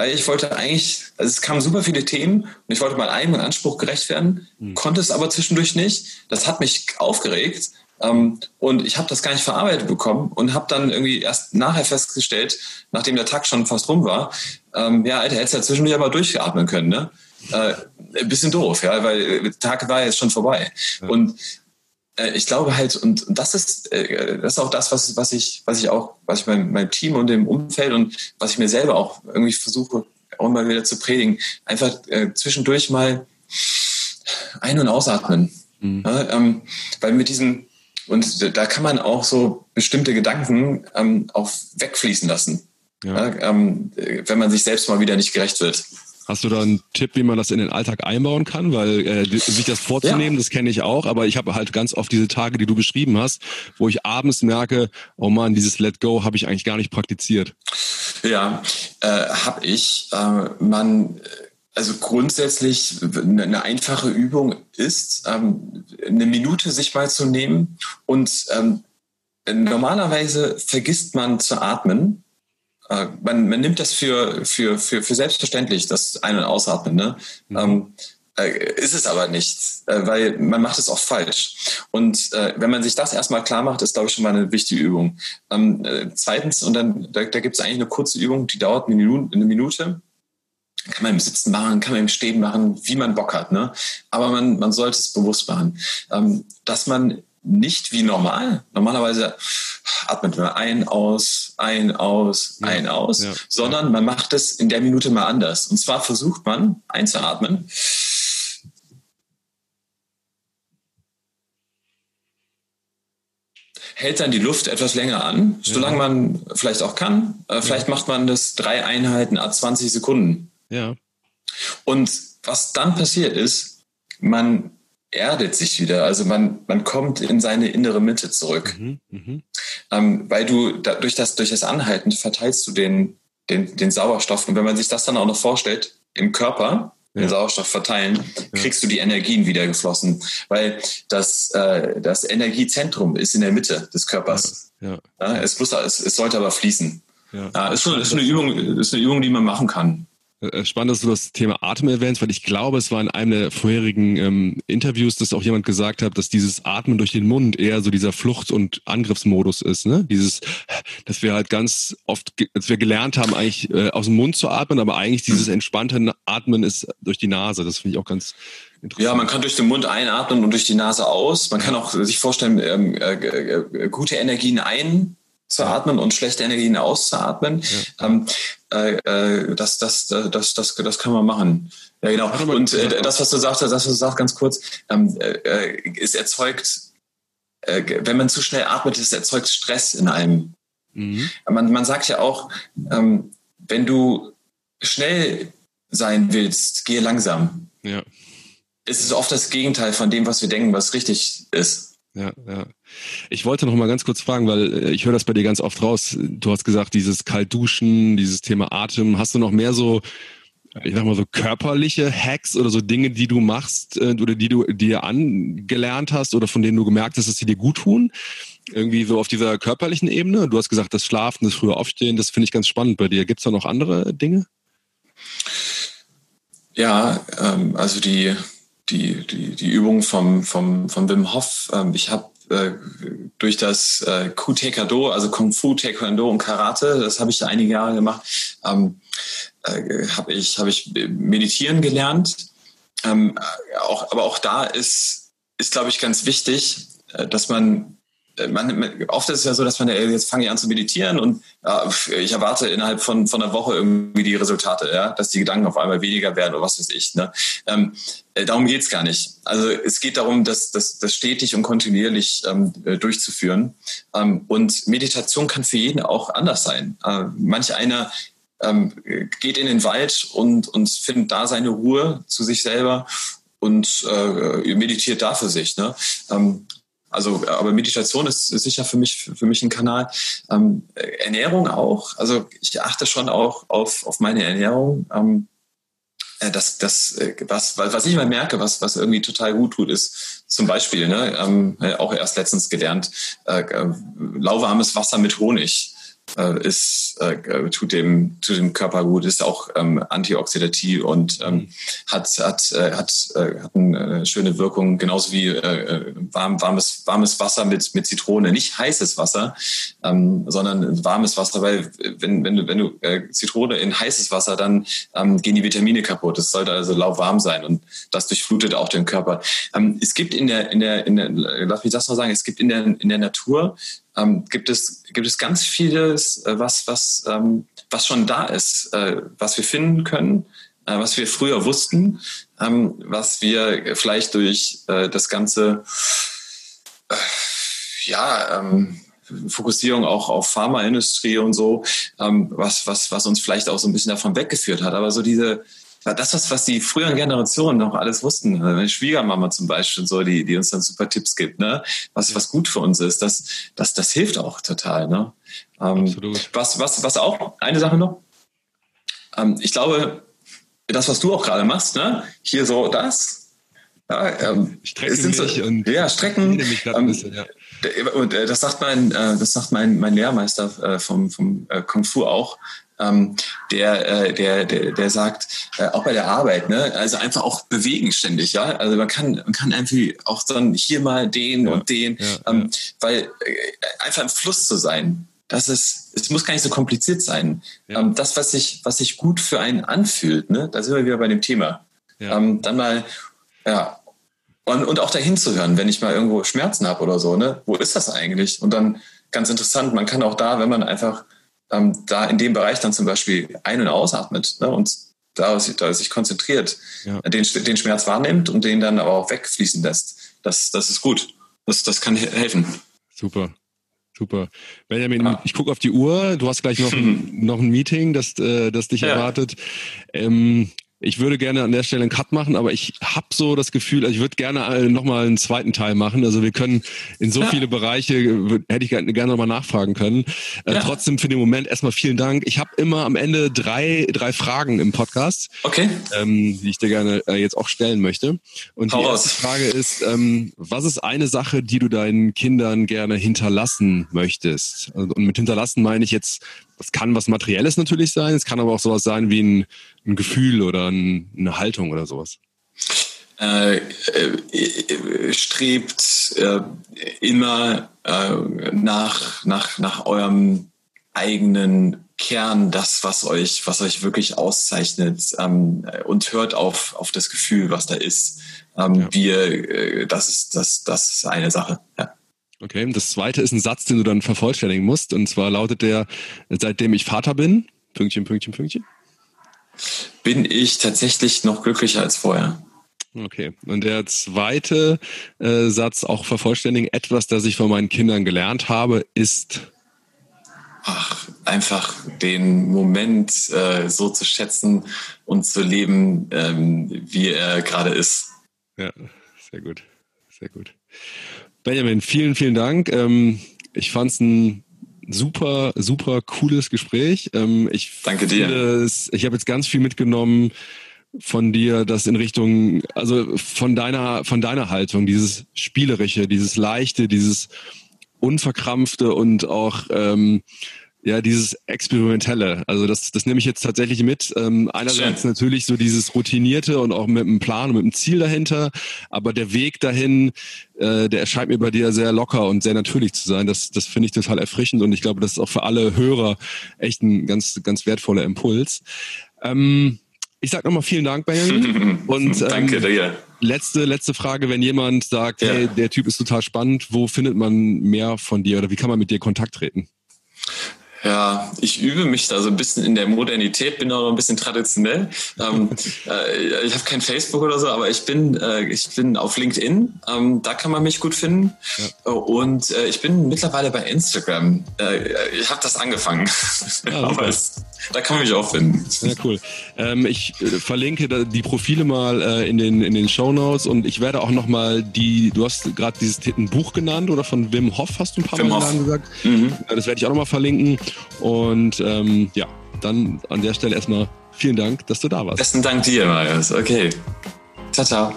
Weil ich wollte eigentlich, also es kamen super viele Themen und ich wollte meinem eigenen Anspruch gerecht werden, mhm. konnte es aber zwischendurch nicht. Das hat mich aufgeregt. Ähm, und ich habe das gar nicht verarbeitet bekommen und habe dann irgendwie erst nachher festgestellt, nachdem der Tag schon fast rum war, ähm, ja, Alter, hättest du ja zwischendurch aber durchatmen können, ne? Äh, ein bisschen doof, ja, weil der Tag war jetzt schon vorbei. Ja. Und äh, ich glaube halt, und, das ist, äh, das ist auch das, was, was ich, was ich auch, was ich meinem, meinem Team und dem Umfeld und was ich mir selber auch irgendwie versuche, auch mal wieder zu predigen, einfach äh, zwischendurch mal ein- und ausatmen. Mhm. Ja, ähm, weil mit diesem, und da kann man auch so bestimmte Gedanken ähm, auch wegfließen lassen. Ja. Ja, ähm, wenn man sich selbst mal wieder nicht gerecht wird. Hast du da einen Tipp, wie man das in den Alltag einbauen kann? Weil äh, sich das vorzunehmen, ja. das kenne ich auch, aber ich habe halt ganz oft diese Tage, die du beschrieben hast, wo ich abends merke, oh man, dieses Let Go habe ich eigentlich gar nicht praktiziert. Ja, äh, habe ich. Äh, man also grundsätzlich eine einfache Übung ist, ähm, eine Minute sich mal zu nehmen und ähm, normalerweise vergisst man zu atmen man, man nimmt das für, für, für, für selbstverständlich, das Ein- und Ausatmen. Ne? Mhm. Ähm, äh, ist es aber nicht, äh, weil man macht es auch falsch. Und äh, wenn man sich das erstmal klar macht, ist, glaube ich, schon mal eine wichtige Übung. Ähm, äh, zweitens, und dann da, da gibt es eigentlich eine kurze Übung, die dauert eine Minute, eine Minute. Kann man im Sitzen machen, kann man im Stehen machen, wie man Bock hat. Ne? Aber man, man sollte es bewusst machen. Ähm, dass man nicht wie normal. Normalerweise atmet man ein, aus, ein, aus, ja, ein, aus, ja, sondern ja. man macht es in der Minute mal anders. Und zwar versucht man einzuatmen. Hält dann die Luft etwas länger an, solange man vielleicht auch kann. Äh, vielleicht macht man das drei Einheiten a 20 Sekunden. Ja. Und was dann passiert ist, man erdet sich wieder. Also man, man kommt in seine innere Mitte zurück. Mhm, mh. ähm, weil du da, durch, das, durch das Anhalten verteilst du den, den, den Sauerstoff. Und wenn man sich das dann auch noch vorstellt, im Körper, ja. den Sauerstoff verteilen, kriegst ja. du die Energien wieder geflossen. Weil das, äh, das Energiezentrum ist in der Mitte des Körpers. Ja. ja es, muss, es, es sollte aber fließen. Ja. ist, so, ist, eine Übung, ist eine Übung, die man machen kann. Äh, spannend, dass du das Thema Atmen erwähnst, weil ich glaube, es war in einem der vorherigen ähm, Interviews, dass auch jemand gesagt hat, dass dieses Atmen durch den Mund eher so dieser Flucht- und Angriffsmodus ist. Ne? Dieses, dass wir halt ganz oft, dass wir gelernt haben, eigentlich äh, aus dem Mund zu atmen, aber eigentlich dieses entspannte Atmen ist durch die Nase. Das finde ich auch ganz interessant. Ja, man kann durch den Mund einatmen und durch die Nase aus. Man kann auch sich vorstellen, ähm, äh, äh, gute Energien ein zu atmen und schlechte Energien auszuatmen. Ja. Ähm, äh, äh, das, das, das, das, das kann man machen. Ja, genau. Und äh, das, was du sagst, das, was du sagst, ganz kurz, ähm, äh, es erzeugt, äh, wenn man zu schnell atmet, es erzeugt Stress in einem. Mhm. Man, man sagt ja auch, ähm, wenn du schnell sein willst, gehe langsam. Ja. Es ist oft das Gegenteil von dem, was wir denken, was richtig ist. Ja, ja. Ich wollte noch mal ganz kurz fragen, weil äh, ich höre das bei dir ganz oft raus. Du hast gesagt, dieses Kaltduschen, dieses Thema Atem. Hast du noch mehr so, ich sag mal so körperliche Hacks oder so Dinge, die du machst äh, oder die du dir angelernt hast oder von denen du gemerkt hast, dass sie dir gut tun? Irgendwie so auf dieser körperlichen Ebene. Du hast gesagt, das Schlafen, das frühe Aufstehen, das finde ich ganz spannend bei dir. Gibt es da noch andere Dinge? Ja, ähm, also die, die, die, die Übung vom, vom, von Wim Hof. Ähm, ich habe äh, durch das äh, Ku Taekwondo, also Kung Fu, Taekwondo und Karate, das habe ich einige Jahre gemacht, ähm, äh, habe ich, hab ich meditieren gelernt. Ähm, auch, aber auch da ist, ist glaube ich, ganz wichtig, äh, dass man man, oft ist es ja so, dass man jetzt fange ich an zu meditieren und ja, ich erwarte innerhalb von, von einer Woche irgendwie die Resultate, ja, dass die Gedanken auf einmal weniger werden oder was weiß ich. Ne? Ähm, äh, darum geht's gar nicht. Also es geht darum, das, das, das stetig und kontinuierlich ähm, äh, durchzuführen. Ähm, und Meditation kann für jeden auch anders sein. Äh, manch einer ähm, geht in den Wald und, und findet da seine Ruhe zu sich selber und äh, meditiert da für sich. Ne? Ähm, also, aber Meditation ist, sicher für mich, für mich ein Kanal. Ähm, Ernährung auch. Also ich achte schon auch auf, auf meine Ernährung. Ähm, äh, das, das, äh, was, was ich immer merke, was, was irgendwie total gut tut, ist zum Beispiel, ne, ähm, auch erst letztens gelernt, äh, äh lauwarmes Wasser mit Honig äh, ist, äh, tut, dem, tut dem Körper gut, ist auch ähm, antioxidativ und ähm, mhm. hat, hat, äh, hat, äh, hat eine schöne Wirkung, genauso wie äh, warm, warmes, warmes Wasser mit, mit Zitrone. Nicht heißes Wasser, ähm, sondern warmes Wasser, weil wenn, wenn du, wenn du äh, Zitrone in heißes Wasser, dann ähm, gehen die Vitamine kaputt. Es sollte also lauwarm sein und das durchflutet auch den Körper. Ähm, es gibt in der, in der, in der, lass mich das noch sagen, es gibt in der, in der Natur ähm, gibt, es, gibt es ganz vieles, äh, was, was, ähm, was schon da ist, äh, was wir finden können, äh, was wir früher wussten, ähm, was wir vielleicht durch äh, das ganze, äh, ja, ähm, Fokussierung auch auf Pharmaindustrie und so, ähm, was, was, was uns vielleicht auch so ein bisschen davon weggeführt hat. Aber so diese, das, was, was die früheren Generationen noch alles wussten, ne? meine Schwiegermama zum Beispiel, so, die, die uns dann super Tipps gibt, ne? was, was gut für uns ist, das, das, das hilft auch total. Ne? Ähm, Absolut. Was, was, was auch, eine Sache noch, ähm, ich glaube, das, was du auch gerade machst, ne? hier so das, ja, ähm, Strecken sind so, und ja, Strecken. Mich ähm, bisschen, ja. Und äh, das sagt mein, äh, das sagt mein, mein Lehrmeister äh, vom, vom Kung Fu auch ähm, der, äh, der, der, der sagt, äh, auch bei der Arbeit, ne, also einfach auch bewegen ständig, ja. Also man kann, man kann irgendwie auch dann hier mal den ja, und den, ja, ähm, ja. weil äh, einfach im Fluss zu sein, das ist, es muss gar nicht so kompliziert sein. Ähm, das, was sich, was sich gut für einen anfühlt, ne, da sind wir wieder bei dem Thema. Ähm, dann mal, ja, und, und auch dahin zu hören, wenn ich mal irgendwo Schmerzen habe oder so, ne, wo ist das eigentlich? Und dann ganz interessant, man kann auch da, wenn man einfach ähm, da in dem Bereich dann zum Beispiel ein- und ausatmet ne, und da, da sich konzentriert, ja. den, den Schmerz wahrnimmt und den dann aber auch wegfließen lässt. Das, das ist gut. Das, das kann helfen. Super. Super. Benjamin, ja. ich gucke auf die Uhr. Du hast gleich noch ein, noch ein Meeting, das, äh, das dich ja. erwartet. Ähm, ich würde gerne an der Stelle einen Cut machen, aber ich habe so das Gefühl, also ich würde gerne äh, nochmal einen zweiten Teil machen. Also wir können in so ja. viele Bereiche, hätte ich gerne nochmal nachfragen können. Äh, ja. Trotzdem für den Moment erstmal vielen Dank. Ich habe immer am Ende drei, drei Fragen im Podcast, okay. ähm, die ich dir gerne äh, jetzt auch stellen möchte. Und Hau die erste aus. Frage ist, ähm, was ist eine Sache, die du deinen Kindern gerne hinterlassen möchtest? Und mit hinterlassen meine ich jetzt das kann was Materielles natürlich sein, es kann aber auch sowas sein wie ein, ein Gefühl oder ein, eine Haltung oder sowas. Äh, äh, strebt äh, immer äh, nach, nach, nach eurem eigenen Kern, das, was euch, was euch wirklich auszeichnet ähm, und hört auf, auf das Gefühl, was da ist. Ähm, ja. wir, äh, das ist, das, das ist eine Sache. Ja. Okay, das zweite ist ein Satz, den du dann vervollständigen musst. Und zwar lautet der, seitdem ich Vater bin, Pünktchen, Pünktchen, Pünktchen. Bin ich tatsächlich noch glücklicher als vorher. Okay. Und der zweite äh, Satz, auch vervollständigen, etwas, das ich von meinen Kindern gelernt habe, ist. ach, einfach den Moment äh, so zu schätzen und zu leben, ähm, wie er gerade ist. Ja, sehr gut, sehr gut. Benjamin, vielen, vielen Dank. Ähm, ich fand es ein super, super cooles Gespräch. Ähm, ich Danke dir. Es, ich habe jetzt ganz viel mitgenommen von dir, das in Richtung, also von deiner, von deiner Haltung, dieses Spielerische, dieses Leichte, dieses Unverkrampfte und auch ähm, ja, dieses Experimentelle. Also das, das nehme ich jetzt tatsächlich mit. Ähm, einerseits Schön. natürlich so dieses Routinierte und auch mit einem Plan und mit einem Ziel dahinter, aber der Weg dahin, äh, der erscheint mir bei dir sehr locker und sehr natürlich zu sein. Das, das finde ich total erfrischend und ich glaube, das ist auch für alle Hörer echt ein ganz, ganz wertvoller Impuls. Ähm, ich sag nochmal vielen Dank, Benjamin. Und, ähm, Danke dir. Letzte, letzte Frage, wenn jemand sagt, ja. hey, der Typ ist total spannend, wo findet man mehr von dir oder wie kann man mit dir Kontakt treten? Ja, ich übe mich da so ein bisschen in der Modernität, bin auch noch ein bisschen traditionell. Ähm, äh, ich habe kein Facebook oder so, aber ich bin, äh, ich bin auf LinkedIn. Ähm, da kann man mich gut finden. Ja. Und äh, ich bin mittlerweile bei Instagram. Äh, ich habe das angefangen. Ja, aber es, da kann man mich auch finden. Ja, cool. Ähm, ich äh, verlinke die Profile mal äh, in den, in den Show Notes und ich werde auch nochmal die, du hast gerade dieses ein Buch genannt oder von Wim Hof hast du ein paar Wim Mal gesagt. Mhm. Das werde ich auch nochmal verlinken. Und ähm, ja, dann an der Stelle erstmal vielen Dank, dass du da warst. Besten Dank dir, Marius. Okay. Ciao, ciao.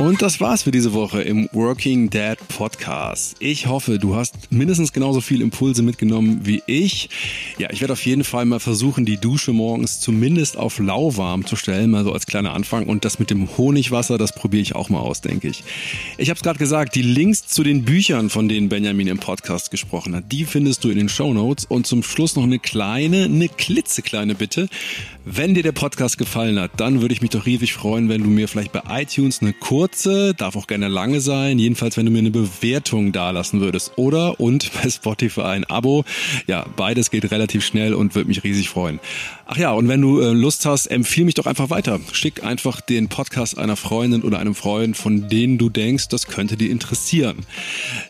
Und das war's für diese Woche im Working Dad Podcast. Ich hoffe, du hast mindestens genauso viel Impulse mitgenommen wie ich. Ja, ich werde auf jeden Fall mal versuchen, die Dusche morgens zumindest auf lauwarm zu stellen, mal so als kleiner Anfang. Und das mit dem Honigwasser, das probiere ich auch mal aus, denke ich. Ich habe es gerade gesagt, die Links zu den Büchern, von denen Benjamin im Podcast gesprochen hat, die findest du in den Show Notes. Und zum Schluss noch eine kleine, eine klitzekleine Bitte. Wenn dir der Podcast gefallen hat, dann würde ich mich doch riesig freuen, wenn du mir vielleicht bei iTunes eine kurze, darf auch gerne lange sein, jedenfalls wenn du mir eine Bewertung dalassen würdest oder und bei Spotify ein Abo. Ja, beides geht relativ schnell und würde mich riesig freuen. Ach ja, und wenn du äh, Lust hast, empfiehl mich doch einfach weiter. Schick einfach den Podcast einer Freundin oder einem Freund, von denen du denkst, das könnte dir interessieren.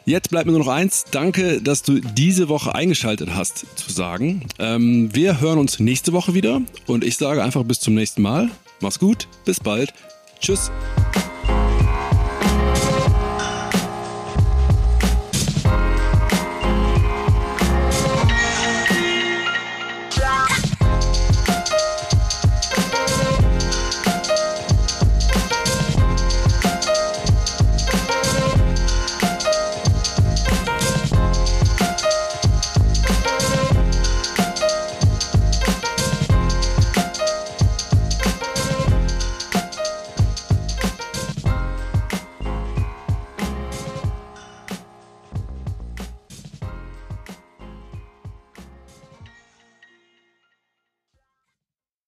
Jetzt bleibt mir nur noch eins. Danke, dass du diese Woche eingeschaltet hast, zu sagen. Ähm, wir hören uns nächste Woche wieder und ich sage einfach bis zum nächsten Mal. Mach's gut, bis bald. Tschüss.